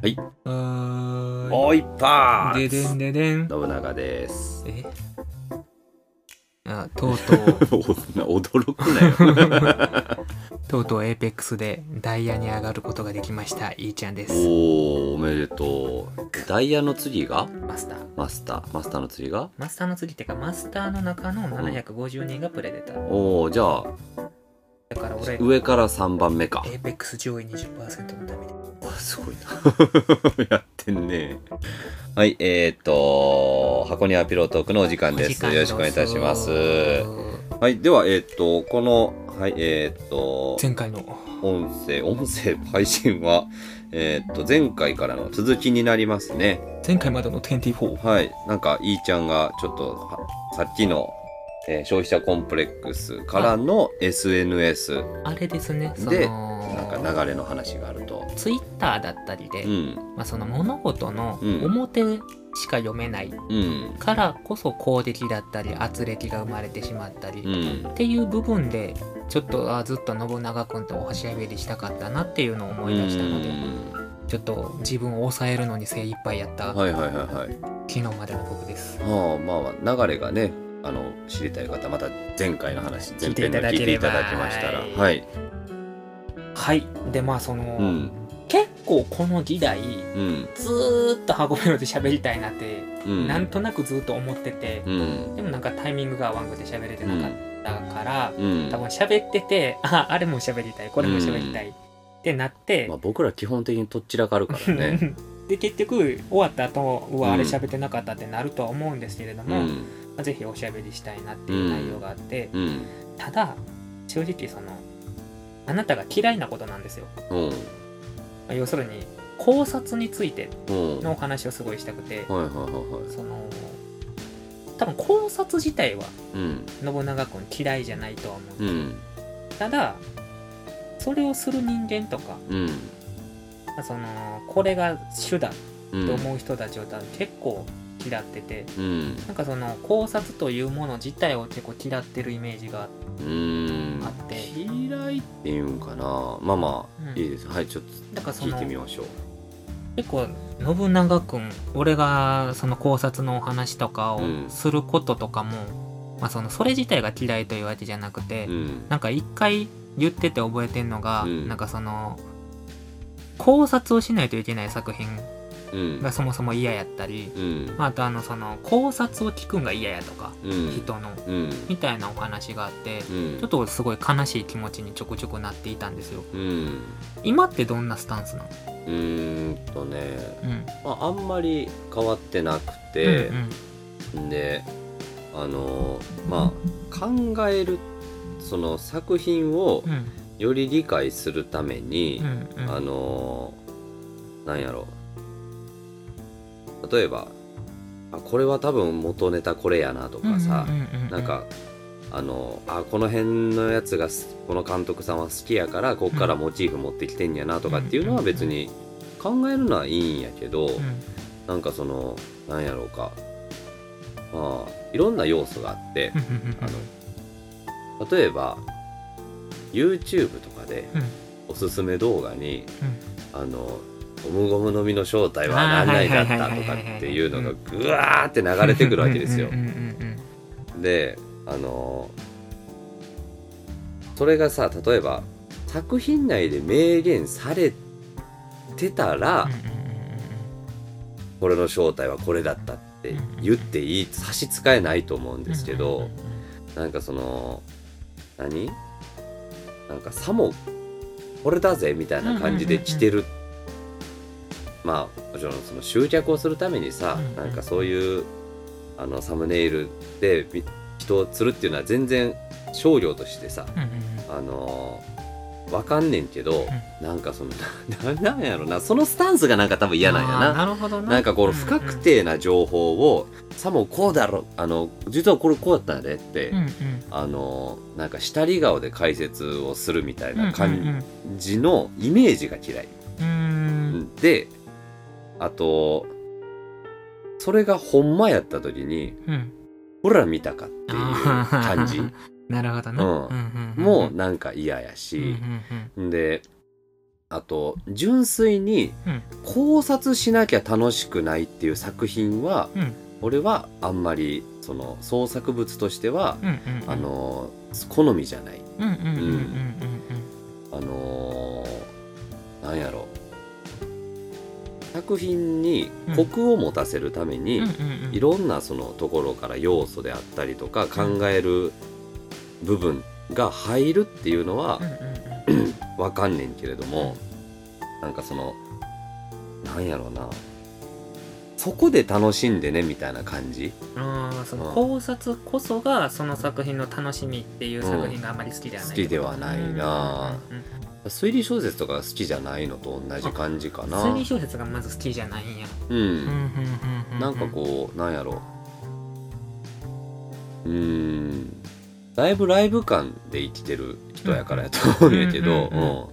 はい。はーい。もう一発。ででんででん。信長です。え？あとうとう。驚くなよ とうとうエーペックスでダイヤに上がることができました。いーちゃんです。おおおめでとう。ダイヤの次が？マスター。マスター。マスターの次が？マスターの次っていうかマスターの中の750人がプレデター。おおじゃあだから俺エ上から3番目か。ーペックス上位20%のために。わすごいな。やってんね。はいえー、っと箱庭ピロートークのお時間です。よろしくお願いいたします。はいではえー、っとこのはいえー、っと前回の音声音声配信はえー、っと前回からの続きになりますね前回までの24はい。なんか、いーちゃんが、ちょっとは、さっきの、えー消費者コンプレックスからの SNS あれですねそでのなんか流れの話があると。ツイッターだったりで、うん。まあ、その物事のうん表しか読めないうん。からこそ攻撃だったり圧力が生まれてしまったり、うん。っていう部分でちょっとあずっと信長君とおしゃべりしたかったなっていうのを思い出したので、ちょっと自分を抑えるのに精一杯やったはいはいはいはい。昨日までの僕です。はあ、まあまあ、流れがね、あの、知りたい方、また前回の話、前編の聞いてただければいただきましたら。はいはい。はいでまあその、うん。結構この時代うん。ずーっと箱メロで喋りたいなって、うん。なんとなくずっと思ってて、うん。でもなんかタイミングが合わんくて喋れてなかったから、うん。多分喋っててああれも喋りたいこれも喋りたいってなって、まあ、僕ら基本的にとっちらかるからね。で結局終わった後うわうんあれ喋ってなかったってなるとは思うんですけれども、うん。まあぜひおしゃべりしたいなっていう内容があって、うん。ただ正直そのあなたが嫌いなことなんですよ要するに考察についてうん。のお話をすごいしたくて、はいはいはいはい。その多分考察自体はうん。信長君嫌いじゃないとは思う、うん。ただそれをする人間とか、うん。まあそのこれが主だうん。と思う人たちを多分結構嫌ってて、うん。なんかその考察というもの自体を結構嫌ってるイメージがあって。嫌いっていうんかな。まあまあ、うん。いいです。はいちょっと聞いてみましょう。結構信長君俺がその考察のお話とかをうん。することとかも、まあ、そのそれ自体が嫌いというわけじゃなくて、うん。なんか一回言ってて覚えてんのが、うん。なんかその考察をしないといけない作品うんがそもそも嫌やったり、うん。まあ、あとあのその考察を聞くんが嫌やとか、うん。人のうん。みたいなお話があって、うん。ちょっとすごい悲しい気持ちにちょくちょくなっていたんですよ。うん。今ってどんなスタンスなの？うーんとね、うん。まあ、あんまり変わってなくうてん、であのまあ考えるその作品をうん。より理解するためにあのなんやろ例えばあこれは多分元ネタこれやなとかさ、なんかあのあこの辺のやつがすこの監督さんは好きやからこっからモチーフ持ってきてんやなとかっていうのは別に考えるのはいいんやけど、うん。なんかそのなんやろうか。まあいろんな要素があってあの例えば YouTube とかでうん。おすすめ動画にうん。あのゴムゴムの実の正体は何々だったとかっていうのがぐわーって流れてくるわけですよ。であのそれがさ例えば作品内で明言されてたら、これの正体はこれだったって言っていい差し支えないと思うんですけどなんかその何なんかさもこれだぜみたいな感じで来てるまあもちろんその集客をするためにさうん。うんなんかそういうあのサムネイルでみ人を釣るっていうのは全然商業としてさうんうんうん。あのーわかんねんけど、なんかその ななんやろなそのスタンスがなんか多分嫌なんやな。なるほどな。なんかこの不確定な情報を、さもこうだろあの実はこれこうだったんだねって、うんうん。あのなんか下り顔で解説をするみたいなうんうん感じのイメージが嫌い、うんうん。であとそれがほんまやった時にうん。ほら見たかっていう感じ。なるほどな、うん。うんうなんか嫌やうんし、うん。であと純粋にうん。考察しなきゃ楽しくないっていう作品はうん。俺はあんまりその創作物としては、あの好みじゃない。うん。あのーなんやろ作品にコクを持たせるために、いろんなそのところから要素であったりとか考える部分が入るっていうのはうわかんねんけれどもなんかそのなんやろうなそこで楽しんでねみたいな感じ？ああそのうん。考察こそがその作品の楽しみっていう作品があまり好きではない、好きではないな。うんうんうん。推理小説とか好きじゃないのと同じ感じかな。推理小説がまず好きじゃないんや。うん。うんうんうんうんなんかこうなんやろ。ううーん。だいぶライブ感で生きてる人やからやと思うんやけど、うんうんうんうん。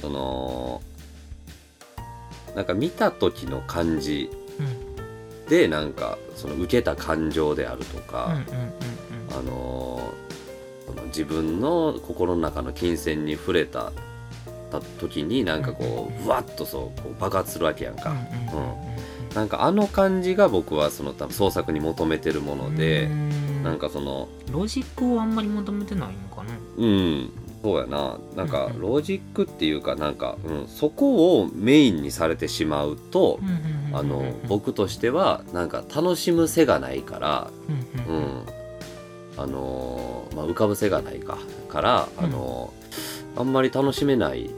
そのなんか見た時の感じうんでなんかその受けた感情であるとうんか、あの自分の心の中の金銭に触れたた時になんかこう、うわっとそうこう爆発するわけやんか、うんなんかあの感じが僕はその多分創作に求めてるもので、うん。なんかそのロジックをあんまり求めてないのかな。うんそうやな。なんかロジックっていうかなんか、うん、そこをメインにされてしまうと、あの僕としてはなんか楽しむ背がないから、うんあのーまあ、浮かぶ背がないか。から、あのーあんまり楽しめない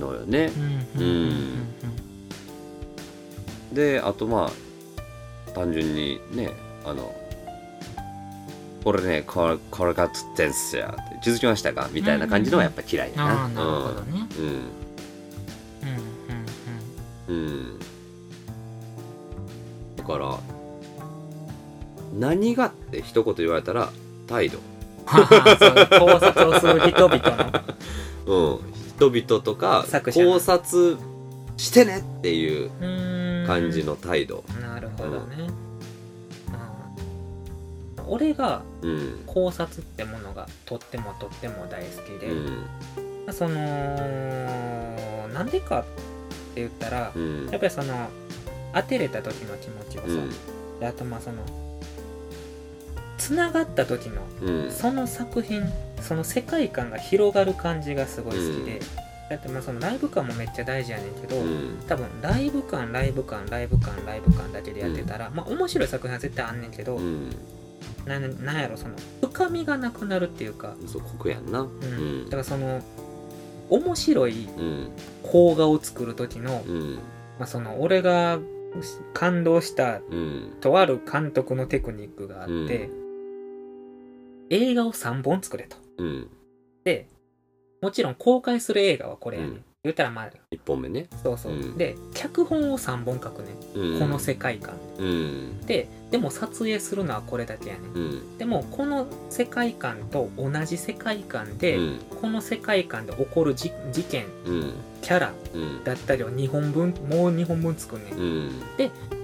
のよね。うんであとまあ単純にねあのこれねこれこれが釣ってんすよって気づきましたかみたいな感じのはやっぱ嫌いやな。ああなるほどね。うん。うん。うんうん、うん、だから何がって一言言われたら態度。考察をする人々の。うん、人々とか考察してねっていううーん。感じの態度。なるほどね、うん俺がうん。考察ってものがとってもとっても大好きで、うん。そのなんでかって言ったら、うん。やっぱりその当てれた時の気持ちをさ、うん。であとまあそのつながった時のうん。その作品その世界観が広がる感じがすごい好きで、うん。だってまあそのライブ感もめっちゃ大事やねんけど、うん。多分ライブ感ライブ感ライブ感ライブ感だけでやってたら、まあ面白い作品は絶対あんねんけど、うんなんなんやろその深みがなくなるっていうか、そうここやんな。ううん。んだからその面白いうん。邦画を作る時の,、うん。まあ、その俺が感動したうん。とある監督のテクニックがあって、うん。映画を3本作れと。うん。でもちろん公開する映画はこれやね、うん言ったらまあ一本目ね。そうそう、うん。で脚本を3本書くね、うん。この世界観。うん。ででも撮影するのはこれだけやね。うん。でもこの世界観と同じ世界観で、うん。この世界観で起こるじ事件うん。キャラうん。だったりを2本分もう2本分作んね。ん、うん。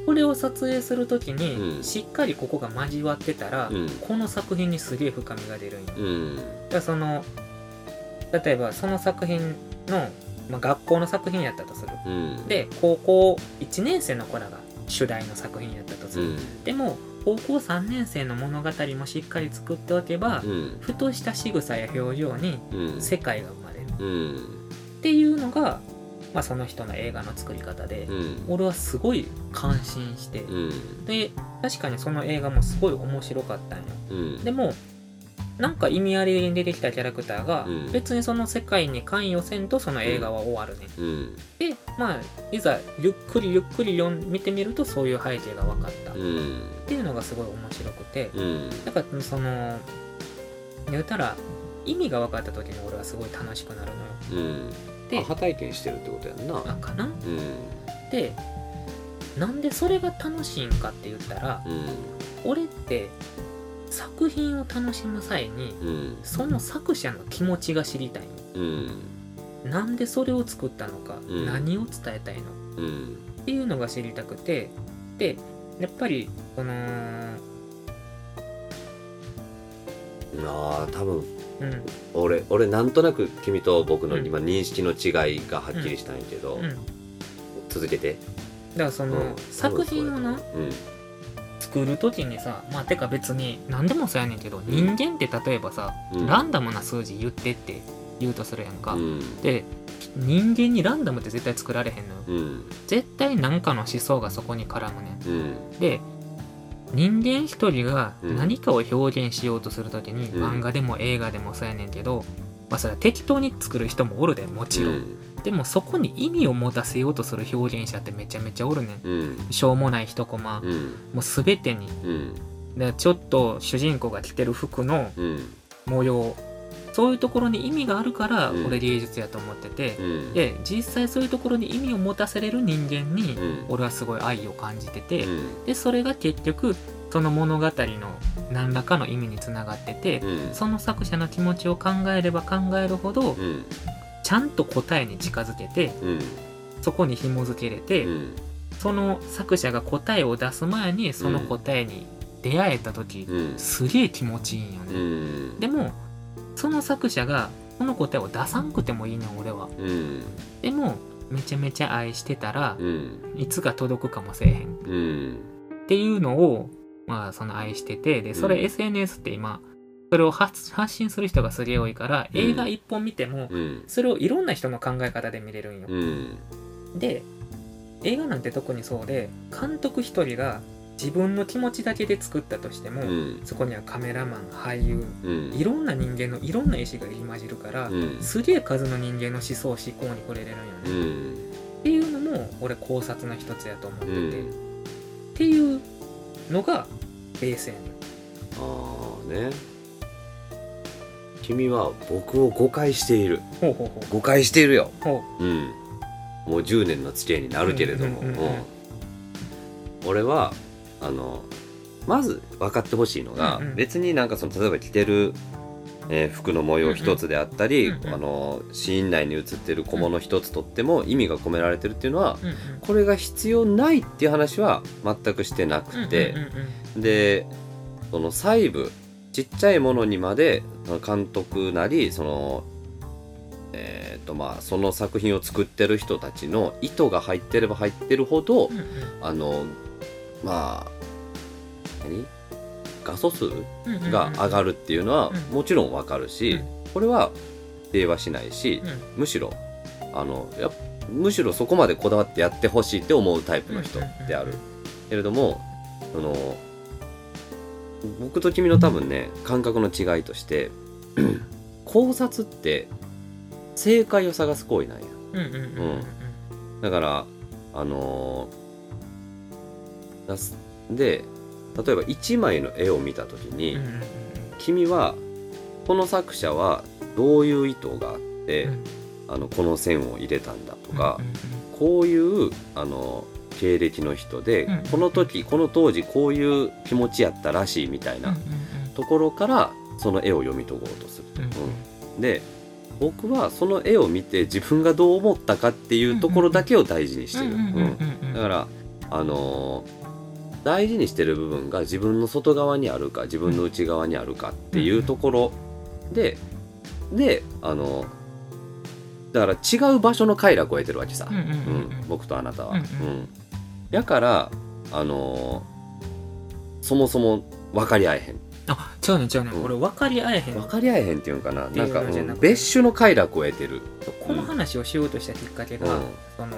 これを撮影する時に、うん。しっかりここが交わってたら、うん。この作品にすげえ深みが出るんよ、うん。だからその例えばその作品の、まあ、学校の作品やったとする。うん。で高校1年生の子らが主題の作品やったとする、うん。でも高校3年生の物語もしっかり作っておけば、うん。ふとした仕草や表情にうん。世界が生まれる。うん。っていうのが、まあ、その人の映画の作り方で、うん。俺はすごい感心して、うん。で確かにその映画もすごい面白かったんよ。うん。でもなんか意味ありげに出てきたキャラクターがうん。別にその世界に関与せんとその映画は終わるね、うん。でまあいざゆっくりゆっくり読ん見てみるとそういう背景が分かった。っうん。ていうのがすごい面白くて。うん。だからその言うたら意味が分かった時に俺はすごい楽しくなるのよ。うん。でアハ体験してるってことやんな。あかな？うん。でなんでそれが楽しいんかって言ったらうん。俺って作品を楽しむ際にうんその作者の気持ちが知りたい。うんなんでそれを作ったのか、うん。何を伝えたいのうんっていうのが知りたくてでやっぱりこのああ多分うん。俺俺なんとなく君と僕のうん。今認識の違いがはっきりしたんやけど、続けて、からその、うん。作品をなうん作る時にさまあてか別に何でもそうやねんけど人間って例えばさ、うん。ランダムな数字言ってって言うとするやんか、うん。で人間にランダムって絶対作られへんのよ。うん。絶対何かの思想がそこに絡むねん。うん。で人間一人がうん。何かを表現しようとするときに、うん。漫画でも映画でもそうやねんけど、まあそれは適当に作る人もおるでもちろん、でもそこに意味を持たせようとする表現者ってめちゃめちゃおるねん。うん。しょうもない一コマ、うん。もう全てに。うん。でちょっと主人公が着てる服のうん。模様。そういうところに意味があるからうん。俺芸術やと思ってて、うん。で実際そういうところに意味を持たせれる人間にうん。俺はすごい愛を感じてて、うん。でそれが結局その物語の何らかの意味につながってて、うん。その作者の気持ちを考えれば考えるほどうんちゃんと答えに近づけてうんそこに紐づけれて、うん。その作者が答えを出す前にその答えに出会えた時、うん。すげえ気持ちいいんようね、ん。でもその作者がこの答えを出さんくてもいいのよ俺は。うん。でもめちゃめちゃ愛してたらうん。いつか届くかもせえへん。うん。っていうのをまあその愛しててでそれうん。SNS って今それを発発信する人がすげえ多いからうん。映画一本見てもうん。それをいろんな人の考え方で見れるんよ。うん。で映画なんて特にそうで監督一人が自分の気持ちだけで作ったとしても、うん。そこにはカメラマン俳優うん。いろんな人間のいろんな意思が入り混じるから、うん。すげえ数の人間の思想思考に触れれるんようね、ん。っていうのも俺考察の一つやと思ってて、うん。っていうのがベースやねん。ああね君は僕を誤解している。ほうほうほう。誤解しているよ。ほう。ん。もう10年の付き合いになるけれども、うんうんうんうんうん。俺はあのまず分かってほしいのが、うんうん。別になんかその例えば着てる、えー服の模様一つであったり、うんうん。あのシーン内に映ってる小物一つとっても意味が込められてるっていうのはう、うん。これが必要ないっていう話は全くしてなくて、うんうんうん。でその細部ちっちゃいものにまで監督なりそのえーとまあその作品を作ってる人たちの意図が入ってれば入ってるほど、うんうん。あのまあ何？画素数うんうんうんが上がるっていうのはうん。もちろんわかるし、うん。これは否定はしないし、うん。むしろあのやむしろそこまでこだわってやってほしいって思うタイプの人である、けれどもその僕と君の多分ね感覚の違いとして 考察って正解を探す行為なんや。だからあのーで例えば1枚の絵を見た時に、君はこの作者はどういう意図があって、うん。あのこの線を入れたんだとか、こういうあの経歴の人で、うん。この時この当時こういう気持ちやったらしいみたいうんなところからその絵を読み解こうとする。うんうん。うん。で僕はその絵を見て自分がどう思ったかっていうところだけを大事にしてる。うんうんうんうんうん。だからあのー大事にしてる部分が自分の外側にあるか自分の内側にあるかっていうところで、であのだから違う場所の快楽を得てるわけさ、うんうんうんうん。うん。僕とあなたは。うんうん。うんやからあのーそもそも分かり合えへん。あ違うねん違うねん。うん。俺分かり合えへん。分かり合えへんっていうんかな。てないんか、うんうのじゃな。くて別種の快楽を得てる。この話をしようとしたきっかけが、うん。その、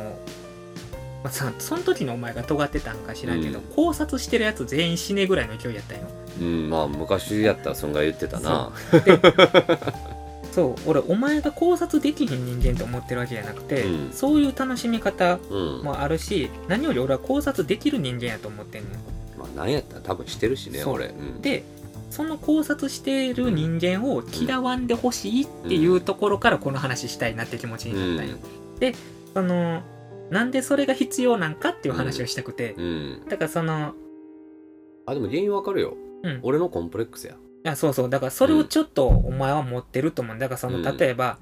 まあ、さその時のお前が尖ってたんか知らんけど、うん。考察してるやつ全員死ねぐらいの勢いやったんよ。うん、まあ昔やったらそんが言ってたな。そう俺お前が考察できひん人間と思ってるわけじゃなくて、うん。そういう楽しみ方うん、まもあるし何より俺は考察できる人間やと思ってんのあなんやったら多分してるしねそう。俺。うん。でその考察してる人間を嫌わんでほしいっていうところからこの話したいなって気持ちになったんよ、でそのなんでそれが必要なんかっていう話をしたくて、うん、だからそのあでも原因わかるよ、うん。俺のコンプレックスやあそうそう。だからそれをちょっとお前は持ってると思う。だからそのうん。例えば、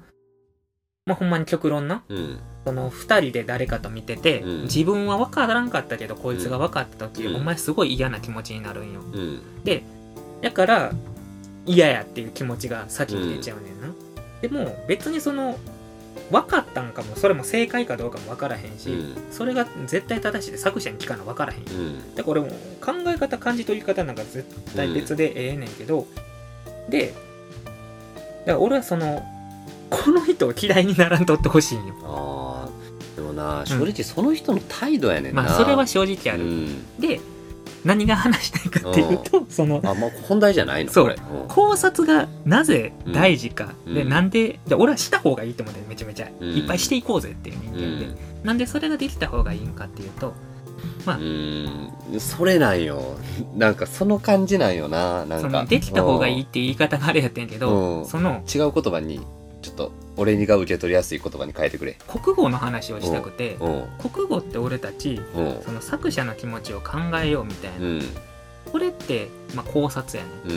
まあほんまに極論な。うん。その2人で誰かと見てて、うん。自分は分からんかったけどこいつが分かった時、うん。お前すごい嫌な気持ちになるんよ。うん。だから嫌やっていう気持ちが先に出ちゃうねんな、でも別にその分かったんかも。それも正解かどうかも分からへんし、うん。それが絶対正しいで作者に聞かな分からへん。うん。でこれも考え方感じ取り方なんか絶対別でええねんけど、でだから俺はそのこの人を嫌いにならんとってほしいんよ。あーでもな正直その人の態度やねんな、まあそれは正直ある、うん。で何が話したいかっていうとそのあもう本題じゃないの。そう考察がなぜ大事か、うんうんでなん。でで俺はした方がいいと思ってめちゃめちゃ、うん。いっぱいしていこうぜっていう人うん。間で、なんでそれができた方がいいんかっていうとうん。それなんよ。なんかその感じなんよななんか。できた方がいいって言い方があれやってんけど、うん。そのうん違う言葉にちょっと俺が受け取りやすい言葉に変えてくれ。国語の話をしたくて、うん国語って俺たちうん。その作者の気持ちを考えようみたいな、うん。これって、まあ、考察やねうん。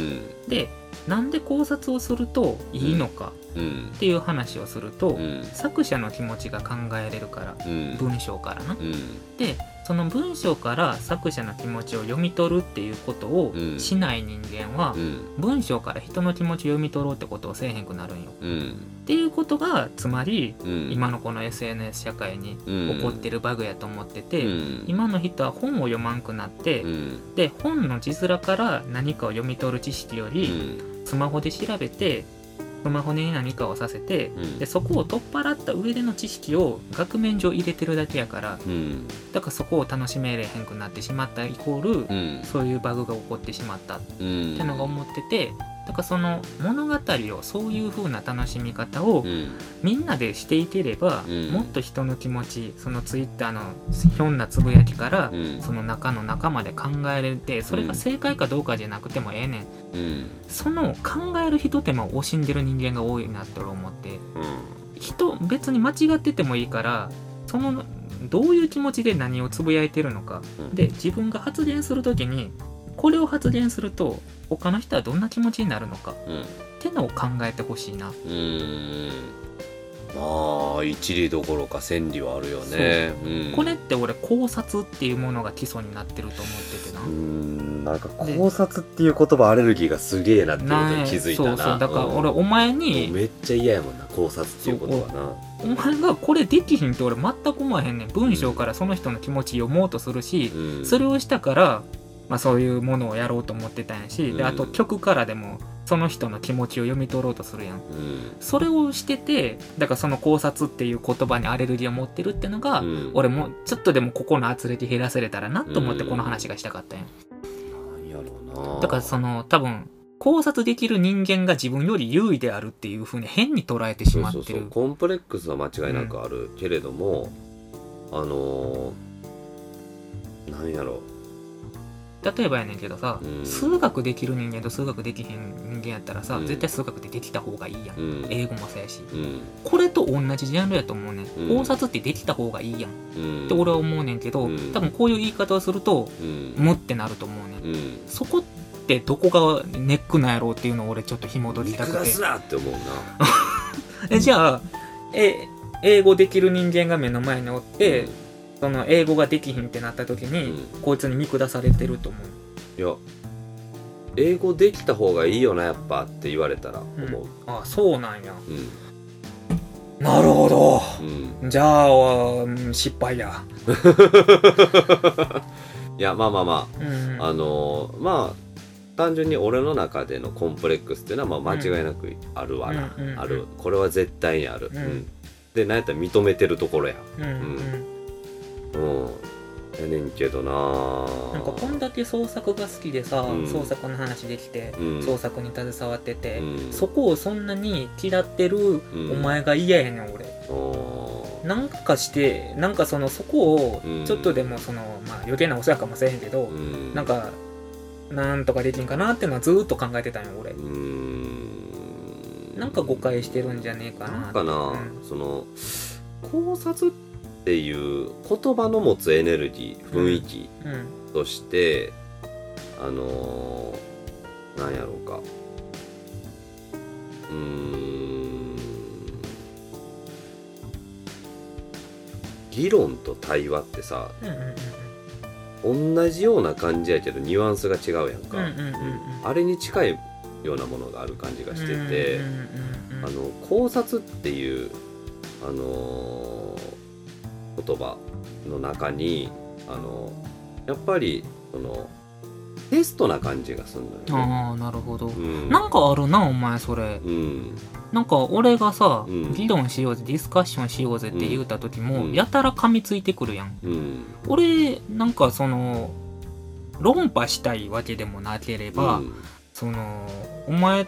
んでなんで考察をするといいのかうん。っていう話をすると、うん。作者の気持ちが考えれるからうん。文章からな。うん。でその文章から作者の気持ちを読み取るっていうことをうん。しない人間は、うん。文章から人の気持ちを読み取ろうってことをせえへんくなるんよ。うんっていうことがつまりうん。今のこの SNS 社会に起起こってるバグやと思ってて、うん。今の人は本を読まんくなって、うん。で本の字面から何かを読み取る知識ようり、ん。スマホで調べてスマホに何かをさせて、うん。でそこを取っ払った上での知識を額面上入れてるだけやからうん。だからそこを楽しめれへんくなってしまったイコール、うんそういうバグが起こってしまったっうんてのが思っててだからその物語をそういう風な楽しみ方をうん。みんなでしていければ、うん。もっと人の気持ちそのツイッターのひょんなつぶやきから、うん。その中の中まで考えれてそれが正解かどうかじゃなくてもええねん。うん。その考えるひと手間を惜しんでる人間が多いなって俺思って。人別に間違っててもいいからそのどういう気持ちで何をつぶやいてるのか。うん。で自分が発言する時にこれを発言すると他の人はどんな気持ちになるのか。うん。ってのを考えてほしいな。うん。まあ一理どころか千里はあるよね。うん。これって俺考察っていうものが基礎になってると思っててな。う。んなんか考察っていう言葉アレルギーがすげえなってことにな気づいたな。そうそう。だからうん俺お前もうにめっちゃ嫌やもんな考察っていうことはお前がこれできひんって俺全く思わへんねん。文章からその人の気持ち読もうとするしな、うん、それをしたから、まあ、そういうものをやろうと思ってたんやし、でうん。あと曲からでもその人の気持ちを読み取ろうとするやん。うん。それをしててだからその考察っていう言葉にアレルギーを持ってるってのが、うん。俺もちょっとでもここの圧力減らせれたらなと思ってうん。この話がしたかったんや、なんやろうな。だからその多分考察できる人間が自分より優位であるっていうふうに変に捉えてしそうそうそう。まってるコンプレックスは間違いなくあるけれども、あのー、なんやろ例えばやねんけどさ、うん。数学できる人間と数学できへん人間やったらさ、うん。絶対数学ってできた方がいいやん、うん。英語もそうやし。うん。これと同じジャンルやと思うねん、うん。考察ってできた方がいいやん。っうん。て俺は思うねんけど、うん。多分こういう言い方をするとうん。ムってなると思うねん。うん。そこってどこがネックなんやろうっていうのを俺ちょっと紐取りたくて。見下すなって思うな。えじゃあえ英語できる人間が目の前におって、その英語ができひんってなった時に、うん。こいつに見下されてると思う。いや英語できた方がいいよなやっぱって言われたら思う。あそうなんや。うん。なるほど。うん、じゃあうん失敗や。いやまあまあまうん。ああのーまあ単純に俺の中でのコンプレックスっていうのはまあ間違いなくあるわな、うん。うん。うん。ある。これは絶対にある、うん。でなんやったら認めてるところや。うん。うん。うんやねんけどななんかこんだけ創作が好きでさ、うん。創作の話できて、うん。創作に携わってて、うん。そこをそんなに嫌ってるうん。お前が嫌やねん俺。なんかしてなんかそのそこをうん。ちょっとでもその、まあ余計なお世話かもしれへんけど、うん。なんかなんとかできんかなっていうのはずーっと考えてたんよ俺、うん。なんか誤解してるんじゃねえかななんかな、うん。その考察っていう言葉の持つエネルギー雰囲気うん。として、あのー、なんやろうか。うーん。議論と対話ってさうんうんうん同じような感じやけどニュアンスが違うやんか、うんうんうんうん。あれに近いようなものがある感じがしてて、うんうんうんうん。あの考察っていう、あのー言葉の中に、あのやっぱりそのテストな感じがするのよね。ああなるほど、うん、なんかあるなお前それ。うん。なんか俺がさ、うん。議論しようぜディスカッションしようぜって言った時も、うん。やたら噛みついてくるやん。うん。俺なんかその論破したいわけでもなければ、うん。そのお前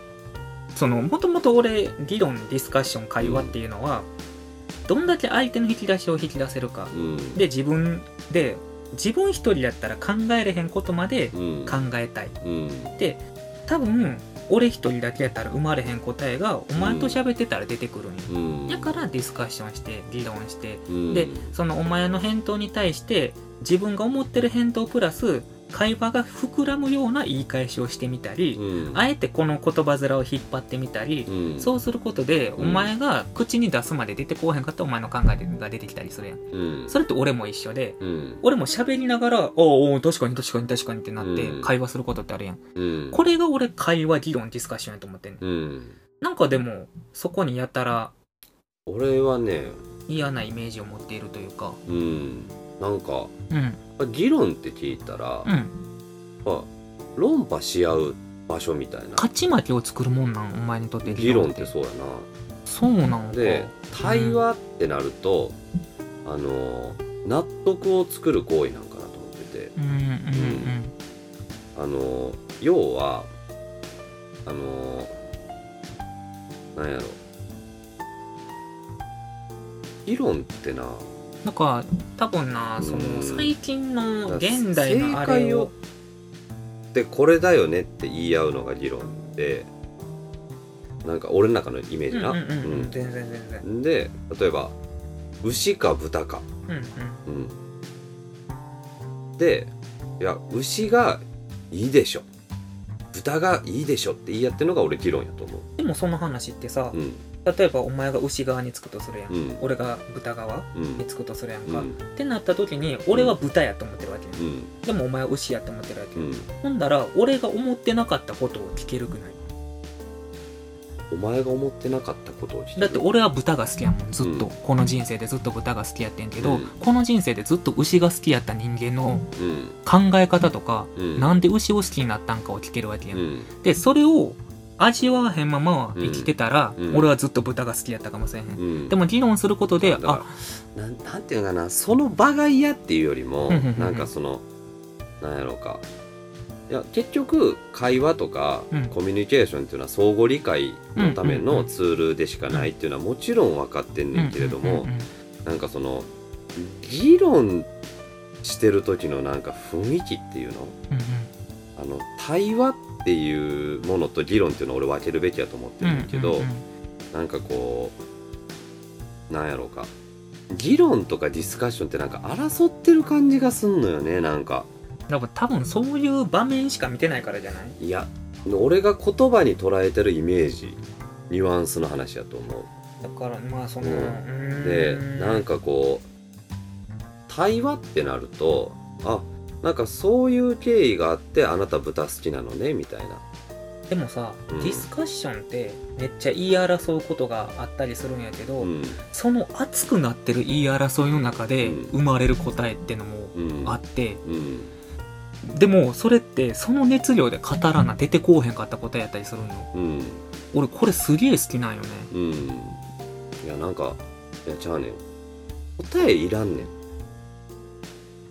そのもともと俺議論ディスカッション会話っていうのは、どんだけ相手の引き出しを引き出せるか。うん。で自分で自分一人だったら考えれへんことまでうん。考えたい。うん。多分俺一人だけやったら生まれへん答えがお前と喋ってたら出てくるんよ、うん。だからディスカッションして議論して。うん。でそのお前の返答に対して自分が思ってる返答プラス会話が膨らむような言い返しをしてみたり、うんあえてこの言葉面を引っ張ってみたり、うんそうすることで、うんお前が口に出すまで出てこうへんかったらお前の考えが出てきたりするやん。うんそれって俺も一緒で、うん俺も喋りながら、おうおう確かに確かに確かにってなってうん会話することってあるやん。うんこれが俺会話、議論、ディスカッションやと思ってんねん。うんなんかでも、そこにやたら俺はね嫌なイメージを持っているというか。うんなんかうん。議論って聞いたら、うん。まあ論破し合う場所みたいな。勝ち負けを作るもんなんお前にとって議論って。そうやそうなんで対話ってなると、あの納得を作る行為なんかなと思ってて。うんうん。うん。あの要はあのなんやろ。議論ってななんか多分なそのうん最近の現代のあれを。でこれだよねって言い合うのが議論でなんか俺の中のイメージな。うんうんうんうん。うん。全然全然。うんで例えば牛か豚か、うんうん。うん、でいや牛がいいでしょ。豚がいいでしょって言い合ってるのが俺議論やと思う。でもその話ってさうん例えばお前が牛側につくとするやん。うん。俺が豚側うん。につくとするやんか。うん。ってなった時に俺は豚やと思ってるわけようん。でもお前は牛やと思ってるわけようん。ほんだら俺が思ってなかったことを聞けるくない。お前が思ってなかったことを聞くだって俺は豚が好きやもん。ずっと、うん。この人生でずっと豚が好きやってんけど、うん。この人生でずっと牛が好きやった人間のうん。考え方とか、うん。なんで牛を好きになったんかを聞けるわけやん。でそれを味わわへんまま生きてたら、うん。うん。俺はずっと豚が好きやったかもしれへん、うん。でも議論することであなんなんていうのかなその場が嫌っていうよりもなんかそのなんやろうか。いや結局会話とかうん。コミュニケーションっていうのは相互理解のためのツールでしかないっていうのはもちろん分かってんねんけれどもなんかその議論してる時のなんか雰囲気っていうの？あの対話っていうものと議論っていうのを俺分けるべきやと思ってるんだけど、うんうんなんかこうなんやろうか。議論とかディスカッションってなんか争ってる感じがすんのよねなんか。だから多分そういう場面しか見てないからじゃない？いや俺が言葉に捉えてるイメージニュアンスの話やと思う。だからまあその、うん。でなんかこう対話ってなるとあなんかそういう経緯があってあなた豚好きなのねみたいな。でもさ、うん。ディスカッションってめっちゃ言い争うことがあったりするんやけど、うん。その熱くなってる言い争いの中でうん。生まれる答えってのもうん。あって、うん。でもそれってその熱量で語らな出てこうへんかった答えやったりするの。うん。俺これすげえ好きなんよね。うん。いやなんかいやちゃうねん。答えいらんねん。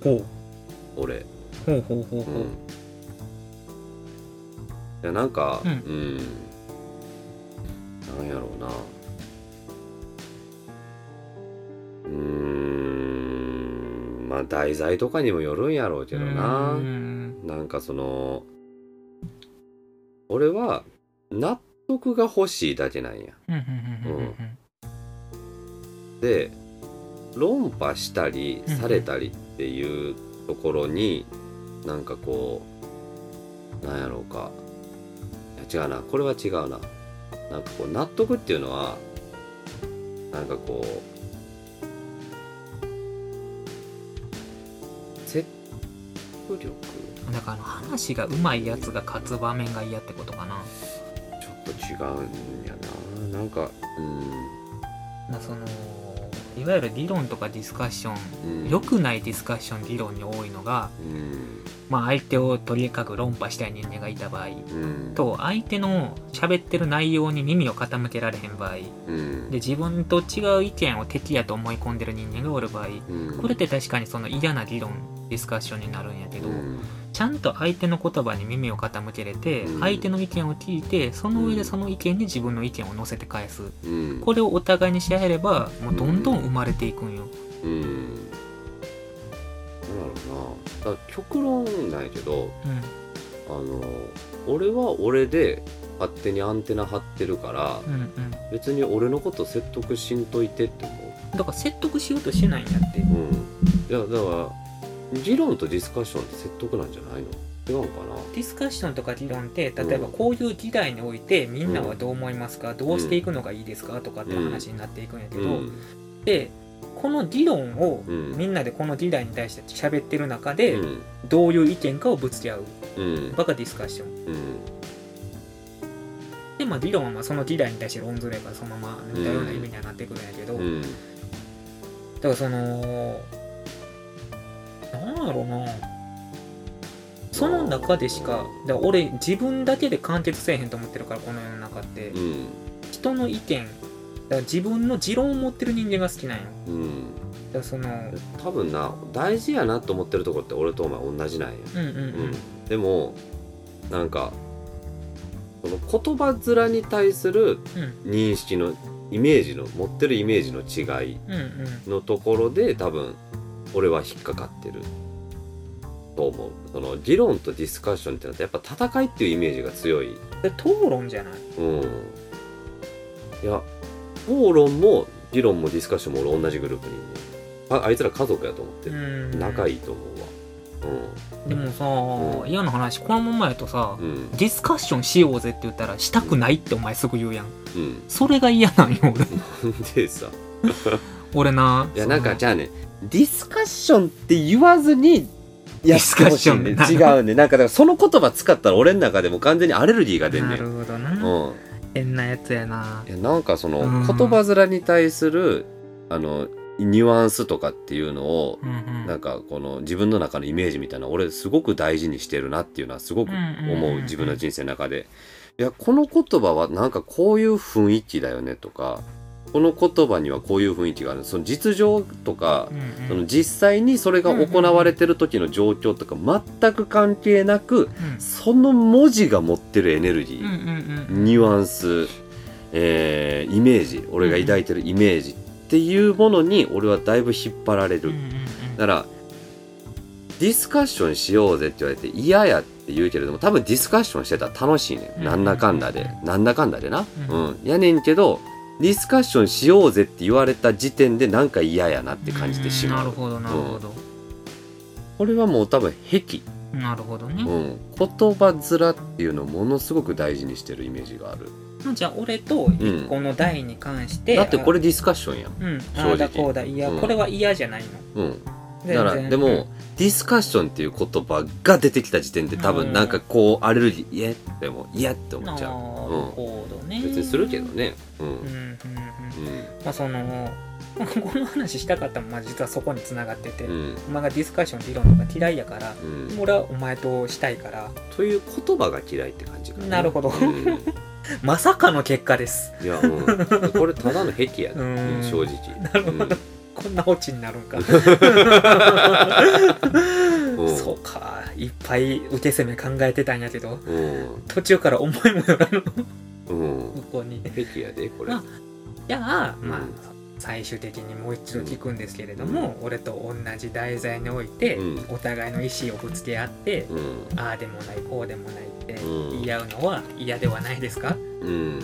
ほう俺。ほうほうほうほう、うん。いやなんかううん。ん、なんやろうな。うーん。まあ題材とかにもよるんやろうけどな。うん。なんかその俺は納得が欲しいだけなんや。うん。で論破したりうん。されたりっていうところに、なんかこうなんやろうか。違うな。これは違うな。なんかこう納得っていうのはなんかこう説得力？だから話がうまいやつが勝つ場面が嫌ってことかな。と違うんやな。なんかまあそのいわゆる理論とかディスカッションうん、うん、良くないディスカッション理論に多いのが、うんまあ、相手をとにかく論破したい人間がいた場合うん。と相手の喋ってる内容に耳を傾けられへん場合うん。で自分と違う意見を敵やと思い込んでる人間がおる場合うん。これって確かにその嫌な議論ディスカッションになるんやけど、うん。ちゃんと相手の言葉に耳を傾けれて、うん。相手の意見を聞いてその上でその意見に自分の意見を乗せて返す。うん。これをお互いにし合えればもうどんどん生まれていくんよ。うだろうな。だから極論なんやけどうん。あの俺は俺で勝手にアンテナ張ってるからうんうん、別に俺のこと説得しんといてって思だから説得しようとしないんやって。ううん。いやだから議論とディスカッションって説得なんじゃないの？違うんかな？ディスカッションとか議論って例えばこういう議題においてみんなはどう思いますか、どうしていくのがいいですか？とかって話になっていくんやけど、うん。でこの議論をうん。みんなでこの議題に対して喋ってる中でうん。どういう意見かをぶつけ合う。うん。場がディスカッション。うん。でまあ議論はまあその議題に対して論ずればそのまま似たような意味にはなってくるんやけど、うん。だからそのなんやろうな。その中でしかだ俺自分だけで完結せえへんと思ってるからこの世の中って。うん。人の意見だから自分の持論を持ってる人間が好きなんようん。だからその多分な大事やなと思ってるとこって俺とお前同じなんや。うんうんううん。んでもなんかその言葉面に対するうん。認識のイメージの持ってるイメージの違いうんうん。のところで多分俺は引っかかってる。と思う。その議論とディスカッションってのはやっぱ戦いっていうイメージが強い。で討論じゃない？うん。いや討論も議論もディスカッションも俺同じグループにああいつら家族やと思ってうる、ん。仲いいと思うわ。でもさ、うん。嫌な話このままやとさ、うん。うんディスカッションしようぜって言ったらしたくないってお前すぐ言うやん。うん。それが嫌なんよ俺。でさ。俺ないやなんかじゃあねディスカッションって言わずにやってほしいね。ディスカッション違うね。なんかだからその言葉使ったら俺の中でも完全にアレルギーが出んねなんるほどな、うん変なやつやな。いやなんかそのうん。言葉面に対するあのニュアンスとかっていうのをうんうん。なんかこの自分の中のイメージみたいな俺すごく大事にしてるなっていうのはすごく思う自分の人生の中で。いやこの言葉はなんかこういう雰囲気だよねとかこの言葉にはこういう雰囲気がある。その実情とかうんうん。その実際にそれが行われてる時の状況とか全く関係なくうん。その文字が持ってるエネルギー。ニュアンス、えーイメージ。俺が抱いてるイメージっていうものに俺はだいぶ引っ張られる、だからディスカッションしようぜって言われて嫌やって言うけれども多分ディスカッションしてたら楽しいね、うんなんだかんだで、なんだかんだでな、ううんん。やねんけどディスカッションしようぜって言われた時点でなんか嫌やなって感じてしまう、んなるほどなるほど、これはもう多分癖、なるほどね、うん、言葉面っていうのをものすごく大事にしてるイメージがある。じゃあ俺と一個の題に関して、だってこれディスカッションやん。うん。ああだこうだ。いや、うん。これは嫌じゃないの。うんだからでも、うんディスカッションっていう言葉が出てきた時点で多分なんかこうアレルギー嫌っても嫌って思っちゃう、なるほどね、別にするけどね。うん。うんうんうん。うん。まあそのこの話したかったのもまあ実はそこに繋がってて、うん。お前がディスカッション理論とか嫌いやから、うん。俺はお前としたいから。という言葉が嫌いって感じかな。なるほど。うん。まさかの結果です。いや、うん、これただの癖やね、うん。うん正直。なるほどこんなオチになるんか。うん。そうか。いっぱい受け攻め考えてたんやけど。うん。途中から思いもよらぬ。うん。向こうに癖やでこれ。あじゃあ、うん。まあ最終的にもう一度聞くんですけれども、俺と同じ題材において、うん。お互いの意思をぶつけ合って、うん。ああでもないこうでもないってうん。言い合うのは嫌ではないですか？うん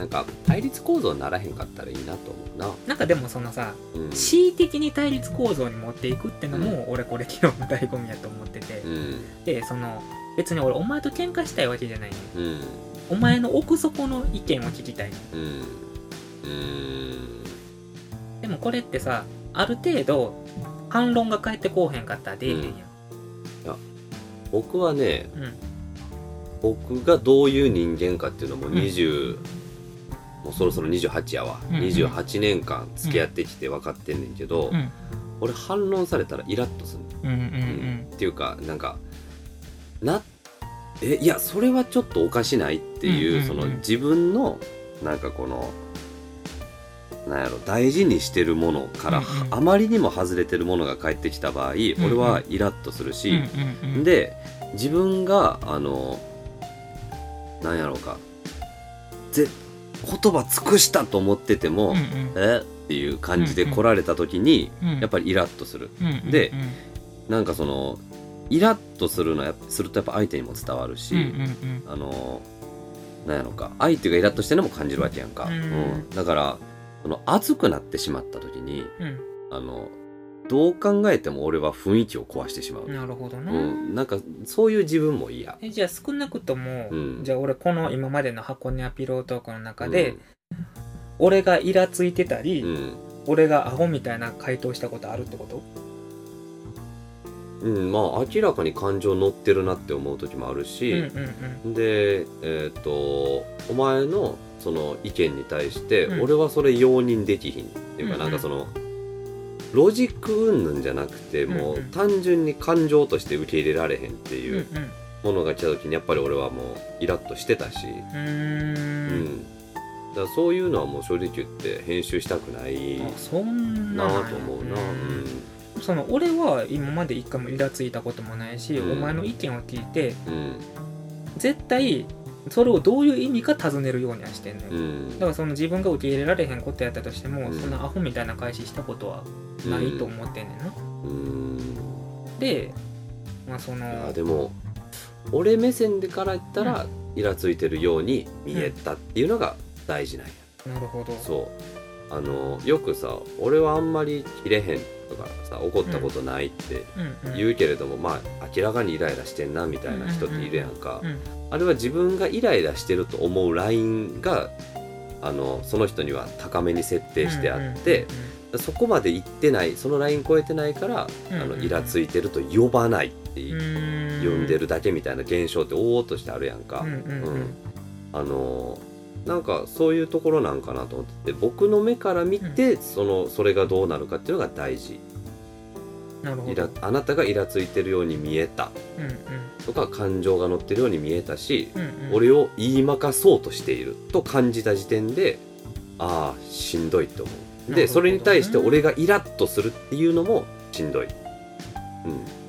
なんか対立構造にならへんかったらいいなと思うな。なんかでもそのさうん。恣意的に対立構造に持っていくってのも、俺これ議論の醍醐味やと思ってて、うん。でその別に俺お前と喧嘩したいわけじゃないのうん。お前の奥底の意見を聞きたいのでもこれってさある程度反論が返ってこうへんかったら出えへんやん、僕はねうん。僕がどういう人間かっていうのも20、もうそろそろ28やわ、うんうん。28年間付き合ってきて分かってんねんけど、うん。俺反論されたらイラッとするうんうんっていうかなんかなえいやそれはちょっとおかしないっていう,、うんうんうん。その自分のなんかこのなんやろ大事にしてるものから、うんうん。あまりにも外れてるものが返ってきた場合、ん俺はイラッとするし、うんうんうん。で自分があのなんやろうかぜ言葉尽くしたと思ってても、うんうん。え？っていう感じで来られた時に、うんやっぱりイラッとする。うんうんうん。でなんかそのイラッとするのやするとやっぱ相手にも伝わるし、うんうんあのなんやろか相手がイラッとしてるのも感じるわけやんか、うん。だからその熱くなってしまった時にうん。あのどう考えても俺は雰囲気を壊してしまう、うんなるほどな、うん、なんかそういう自分も嫌。えじゃあ少なくとも、うん。じゃあ俺この今までの箱庭ピロートークの中で、俺がイラついてたり、うん、俺がアホみたいな回答したことあるってこと？うん。うんまあ明らかに感情乗ってるなって思う時もあるうんし、うん。でえっ、とお前のその意見に対して、うん。俺はそれ容認できひんっていうか、うん。なんかそのロジック云々じゃなくてもう、うん。うん単純に感情として受け入れられへんってうんいううんものが来た時にやっぱり俺はもうイラッとしてたし、うん。ん。だそういうのはもう正直言って編集したくないあそんなと思うな、その俺は今まで一回もイラついたこともないし、うん。お前の意見を聞いてうんうん。絶対それをどういう意味か尋ねるようにはしてんのよ、うん。だからその自分が受け入れられへんことやったとしても、うん。そんなアホみたいな返ししたことはないと思ってんねんな、うん。でまあそのでも俺目線でから言ったら、イラついてるように見えたっていうのが大事なんや、なるほど。そう。あのよくさ俺はあんまり切れへんとかさ怒ったことないって言うけれども、まあ明らかにイライラしてんなみたいな人っているやんか、うんあれは自分がイライラしてると思うラインがあのその人には高めに設定してあって、そこまで行ってないそのライン超えてないから、あのイラついてると呼ばないって呼呼んでるだけみたいな現象っておおっとしてあるやんか、うん。あのなんかそういうところなんかなと思ってて僕の目から見て、そのそれがどうなるかっていうのが大事。イなるほど。ラあなたがイラついてるように見えた。うんうん。とか感情が乗ってるように見えたし、うんうん。俺を言いまかそうとしていると感じた時点でああしんどいと思う。でなるほど。ねそれに対して俺がイラッとするっていうのもしんどい、うん、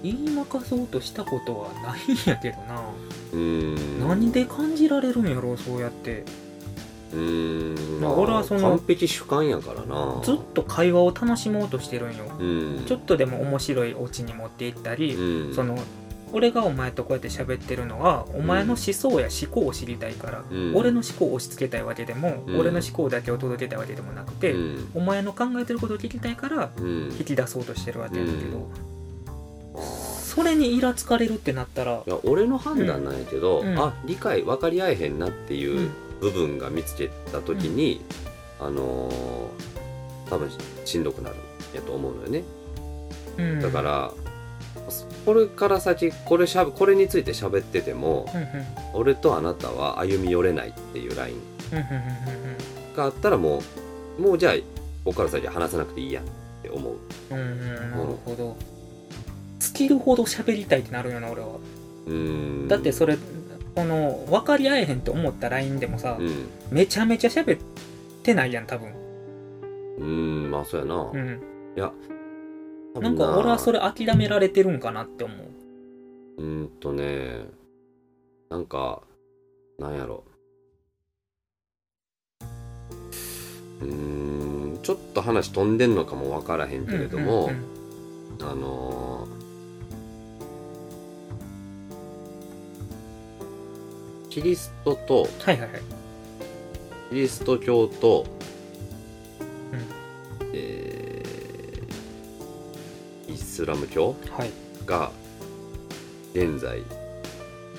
言いまかそうとしたことはないんやけどな、うーん。何で感じられるんやろうそうやって俺はその完璧主観やからな。ずっと会話を楽しもうとしてるんよ。うん。ちょっとでも面白いオチに持っていったり、うん。その俺がお前とこうやって喋ってるのはお前の思想や思考を知りたいから、うん。俺の思考を押し付けたいわけでも、うん。俺の思考だけを届けたいわけでもなくて、うん。お前の考えてることを聞きたいからうん。引き出そうとしてるわけやけど、それにイラつかれるってなったらいや俺の判断なんやけど、うん。あ理解分かり合えへんなっていう部分が見つけた時に、あのー多分しんどくなるんやと思うのよね。うん。だから、これから先これしゃべこれについて喋っててもうんうん。俺とあなたは歩み寄れないっていうライン。うんうんがあったらもうもうじゃあここから先は話さなくていいやんって思う。うんうんうん。うん。なるほど。尽きるほど喋りたいってなるよな俺は。うーん。だってそれこの分かり合えへんと思った LINE でもさ、うん。めちゃめちゃ喋ってないやん多分。うーんまあそうやな、うん。いやな。んか俺はそれ諦められてるんかなって思う。うーんとねなんかなんやろ。うーんちょっと話飛んでんのかもわからへんけれども、うんうん。あのーキリストとはいはいはい。キリスト教と、うん。えーイスラム教はい。が現在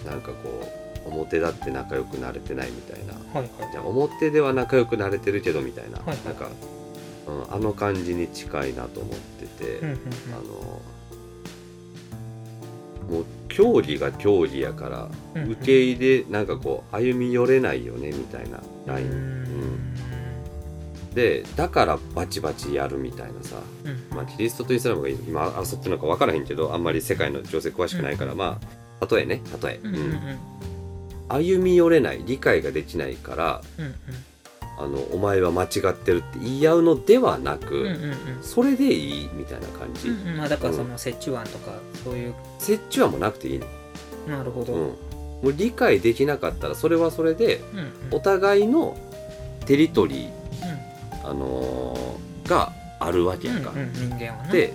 なんかこう表立って仲良くなれてないみたいな。はいはい。じゃあ表では仲良くなれてるけどみたいな、はいはい。なんか、うん、あの感じに近いなと思ってて、うんうん。あのもう競技が競技やから受け入れなんかこう歩み寄れないよねみたいなライン、ううん。でだからバチバチやるみたいなさ、うん。まあ、キリストとイスラムが今争ってるのか分からへんけどあんまり世界の情勢詳しくないから、まあ例えね例え、うん歩み寄れない理解ができないからうんあのお前は間違ってるって言い合うのではなく、うんうんうん。それでいいみたいな感じ、うんうん。まあだからその折衷案とかそういう。折衷はもうなくていいの、なるほど、うん、もう理解できなかったらそれはそれでうんうん。お互いのテリトリー、うあのーがあるわけやんか、んうんうん。人間はねで、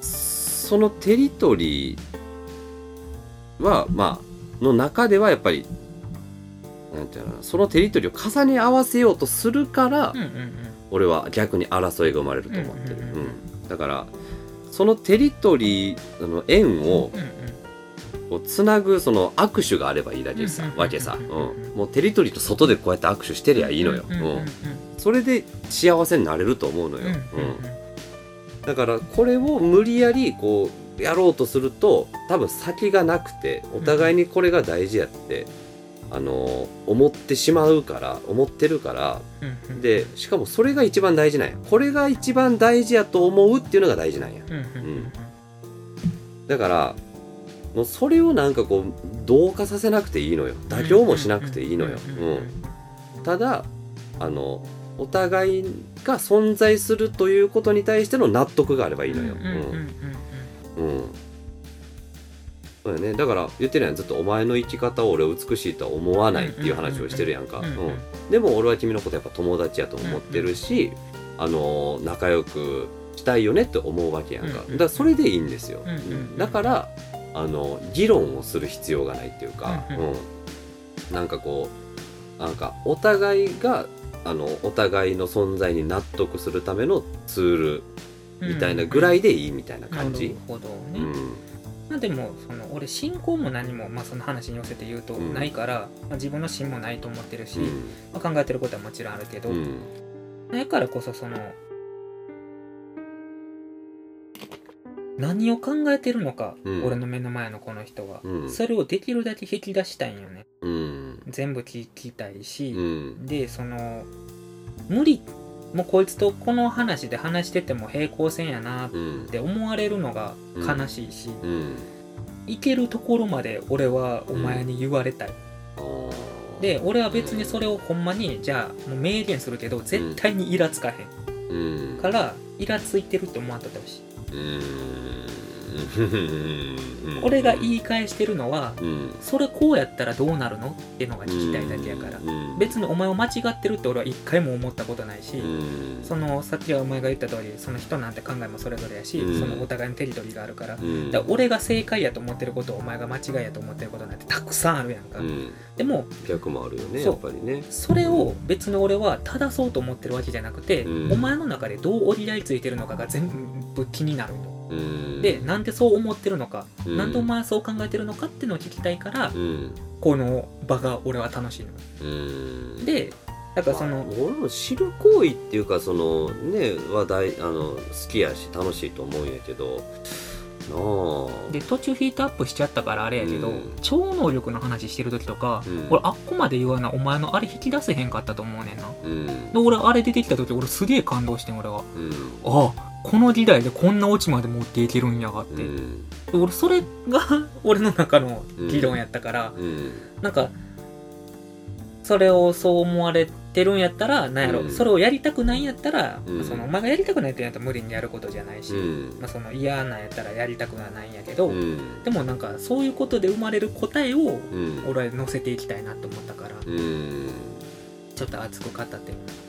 そのテリトリーはまあの中ではやっぱりなんていうのそのテリトリーを重ね合わせようとするから、うんうんうん。俺は逆に争いが生まれると思ってる、うんうんうん。うん。だからそのテリトリーの縁をこうつなぐその握手があればいいだけさ、わけさ、うんうん。もうテリトリーと外でこうやって握手してりゃいいのよ、うんそれで幸せになれると思うのよ、うん。だからこれを無理やりこうやろうとすると多分先がなくてお互いにこれが大事やって、あの思ってしまうから思ってるからうんうん。でしかもそれが一番大事なんや。これが一番大事やと思うっていうのが大事なんや。うんうんうんだからもうそれをなんかこう同化させなくていいのよ。妥協もしなくていいのよ、うんただあのお互いが存在するということに対しての納得があればいいのよ、うん。うんそうだね。だから言ってるやん。ずっとお前の生き方を俺は美しいとは思わないっていう話をしてるやんか、うんうんうんうん。でも俺は君のことやっぱ友達やと思ってるし、あの仲良くしたいよねって思うわけやんか、うんうんだからそれでいいんですよ、うんうんうんだからあの議論をする必要がないっていうか、うんうん。うん。なんかこうなんかお互いがあのお互いの存在に納得するためのツールみたいなぐらいでいいみたいな感じ。なる、ほどね、うんまあでもその俺信仰も何も、まあ、その話に寄せて言うとうん。ないから、まあ、自分の芯もないと思ってるし、うん。まあ、考えてることはもちろんあるけど、うん。だからこそその何を考えてるのか、うん。俺の目の前のこの人は、うん。それをできるだけ引き出したいんよね。うん。全部聞きたいし、うん。でその無理もうこいつとこの話で話してても平行線やなっうん。て思われるのが悲しいし、うん。いけるところまで俺はお前に言われたい、あーで俺は別にそれをほんまにじゃあもう明言するけど絶対にイラつかへんうん。からイラついてるって思わんとってほしい。うん俺が言い返してるのはうん。それこうやったらどうなるのっていうのが聞きたいだけやから。うん。別にお前を間違ってるって俺は一回も思ったことないし、うん。そのさっきはお前が言った通りその人なんて考えもそれぞれやし、うん。そのお互いのテリトリーがあるから,、から俺が正解やと思ってることをお前が間違いやと思ってることなんてたくさんあるやんか、うん。でも逆もあるよねやっぱりね。それを別に俺は正そうと思ってるわけじゃなくて、うん。お前の中でどう折り合いついてるのかが全部気になると。うん。でなんでそう思ってるのか、うん。なんでお前はそう考えてるのかっていうのを聞きたいから、うん。この場が俺は楽しいの。うん。でだからその、まあ俺も知る行為っていうかそのね話題あの好きやし楽しいと思うんやけどで途中ヒートアップしちゃったからあれやけど、うん。超能力の話してる時とか、うん。俺あっこまで言わなお前のあれ引き出せへんかったと思うねんなうんで俺あれ出てきた時俺すげえ感動してん俺はうんああこの時代でこんなオチまで持っていけるんやがって、うん。で俺それが 俺の中の議論やったから、うん。なんかそれをそう思われてるんやったらなんやろ、うん。それをやりたくないんやったら、うん。そのお前がやりたくないってやったら無理にやることじゃないし、うん。まあ、その嫌なんやったらやりたくはないんやけど、うん。でもなんかそういうことで生まれる答えをうん。俺は載せていきたいなと思ったから、うん。ちょっと熱く語って。みああああ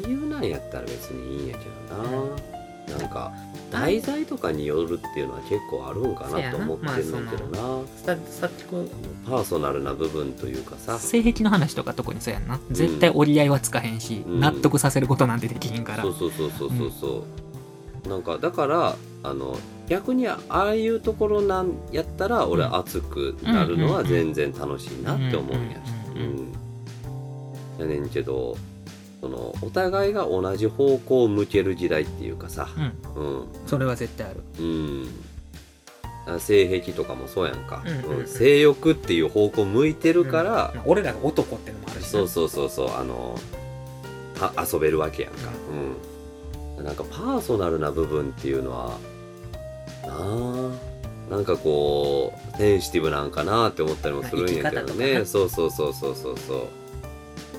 いうなんやったら別にいいんやけどな。なんか題材とかによるっていうのは結構あるんかなと思ってるんだけどな、ささっきこうパーソナルな部分というかさ。性癖の話とか特にそうやん。な絶対折り合いはつかへんし、うん。納得させることなんてできひんから、そうそうそうそうそうそう、なんかだからあの逆にああいうところなんやったら俺うん。熱くなるのは全然楽しいなって思うんや。うんうんうん。うん。やねんけどそのお互いが同じ方向を向ける時代っていうかさ。うん。うん。それは絶対ある。うん。あ性癖とかもそうやんか、うんうんうん。性欲っていう方向向いてるから、うん俺らが男ってのもあるしな。そうそうそうそう。あのた遊べるわけやんか、うん、なんかパーソナルな部分っていうのはなあ。なんかこうセンシティブなんかなって思ったりもするんやけどね。ねそうそうそうそうそうそう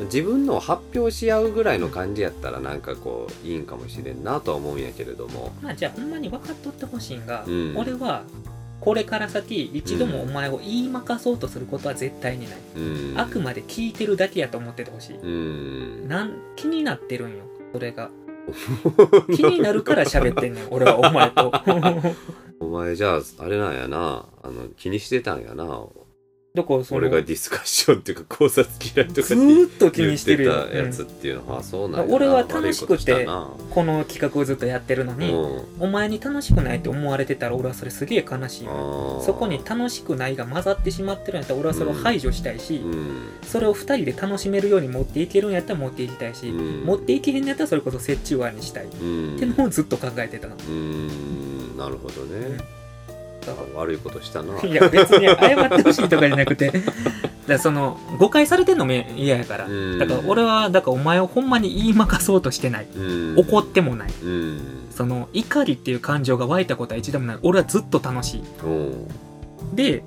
自分のを発表し合うぐらいの感じやったらなんかこういいんかもしれんなとは思うんやけれども。まあじゃあほんまに分かっとってほしいんが、うん。俺はこれから先一度もお前を言いまかそうとすることは絶対にない、うん。あくまで聞いてるだけやと思っててほしい、うん。なん気になってるんよそれが。気になるから喋ってんねん 俺はお前と。お前じゃああれなんやな。あの気にしてたんやなだからその俺がディスカッションっていうか考察嫌いとかずーっと気にしてるよ。言ってたやつっていうのは、そうなんやな。俺は楽しくてここの企画をずっとやってるのに、お前に楽しくないって思われてたら俺はそれすげえ悲しいそこに楽しくないが混ざってしまってるんやったら俺はそれを排除したいし、うん。それを2人で楽しめるように持っていけるんやったら持っていきたいし、うん。持っていけへんのやったらそれこそ折衷案にしたい、っうんてのをずっと考えてたの、うん。なるほどね、だか悪いことしたないや別に謝ってほしいとかじゃなくて。だその誤解されてんのも嫌やから、うん。だから俺はだからお前をほんまに言いまかそうとしてない。うん。怒ってもない。うん。その怒りっていう感情が湧いたことは一度もない。俺はずっと楽しい。う。んで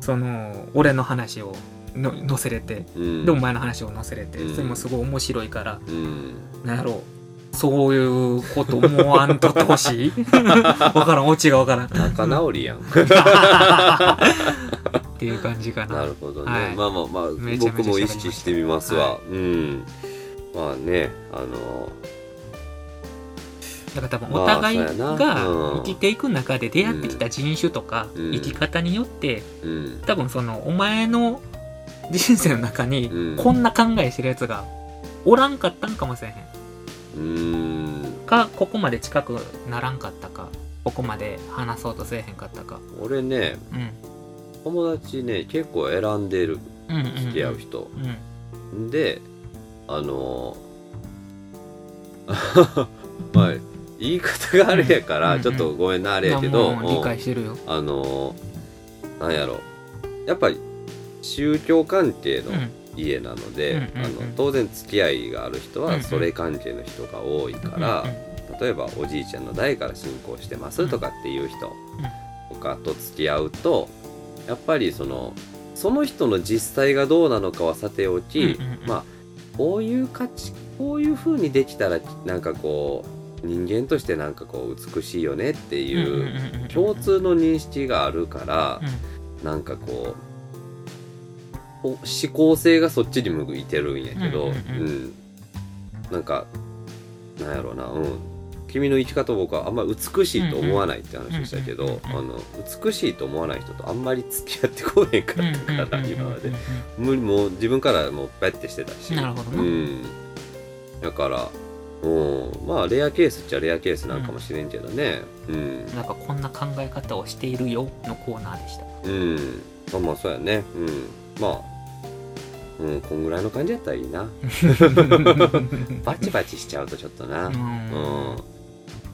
その俺の話をの載せれて。うん。でお前の話を載せれて。うん。それもすごい面白いから。うん。なんやろうそういうこと思わんとってほしい？わからんオチがわからん。仲直りやん。っていう感じかな。なるほどね、はい。まあまあまあ僕も意識してみますわ、はうん。まあねあのだから多分まあお互いが生きていく中で出会ってきた人種とかうん。生き方によってうん。多分そのお前の人生の中にうん。こんな考えしてるやつがおらんかったんかもしれへんかここまで近くならんかったかここまで話そうとせえへんかったか。俺ねうん。友達ね結構選んでる付き合う人、うん。であの まあ言い方があれやから、うんちょっとごめんなあれいややけど、理解してるよ。あのなんやろ。やっぱり宗教関係のうん家なので、あの当然付き合いがある人はそれ関係の人が多いから、例えばおじいちゃんの代から信仰してますとかっていう人とかと付き合うとやっぱりそのその人の実際がどうなのかはさておき、まあこういう価値こういう風にできたらなんかこう人間としてなんかこう美しいよねってうんいう共通の認識があるからうん。なんかこうお思考性がそっちに向いてるんやけど、うんうんうんうん。なん。かなんやろうな、うん、君の生き方を僕はあんまり美しいと思わないって話をしたけど、うんうんうんうんあの美しいと思わない人とあんまり付き合ってこへんかったから、今まで無理もう自分からもうペッてしてたし。なるほどな。うん。だからうん。まあレアケースっちゃレアケースなんかもしれんけどね。うん。なんかこんな考え方をしているよのコーナーでした。うん。まあまあそうやね。うん。まあうんこんぐらいの感じやったらいいな。バチバチしちゃうとちょっとな。ううん。ん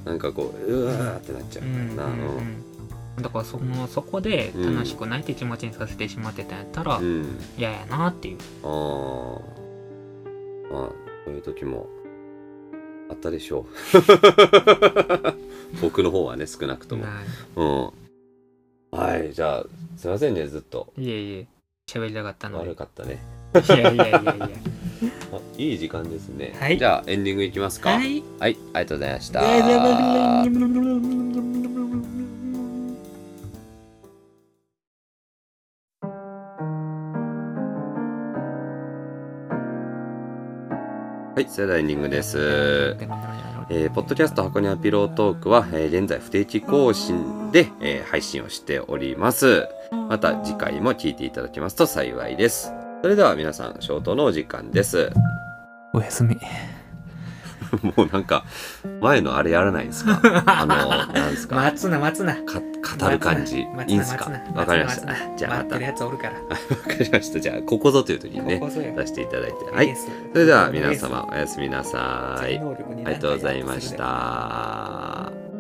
なんかこううわーってなっちゃうからな。うんだからそのそこで楽しくないって気持ちにさせてしまってたんやったらうん。嫌やなっていう。ああまあそういう時もあったでしょう。僕の方はね少なくとも。はうん。はいじゃあすいませんねずっと。いいえいえ。喋りたかったので悪かったねいやいやいやいいい時間ですね、はい。じゃあエンディングいきますか。はい。はい、ありがとうございました。はいそれではエンディングです。えーポッドキャスト箱庭ピロートークは、えー現在不定期更新で、えー配信をしております。また次回も聞いていただけますと幸いです。それでは皆さん、消灯のお時間です。おやすみ もうなんか、前のあれやらないんですか？あの、なんですか、待つな待つなか語る感じ。いいんすか？わかりました。じゃあまた、待ってるわやつおるから かりました。じゃあ、ここぞという時にねこ、こ出していただいて。はいそれでは皆様、おやすみなさい。ありがとうございました。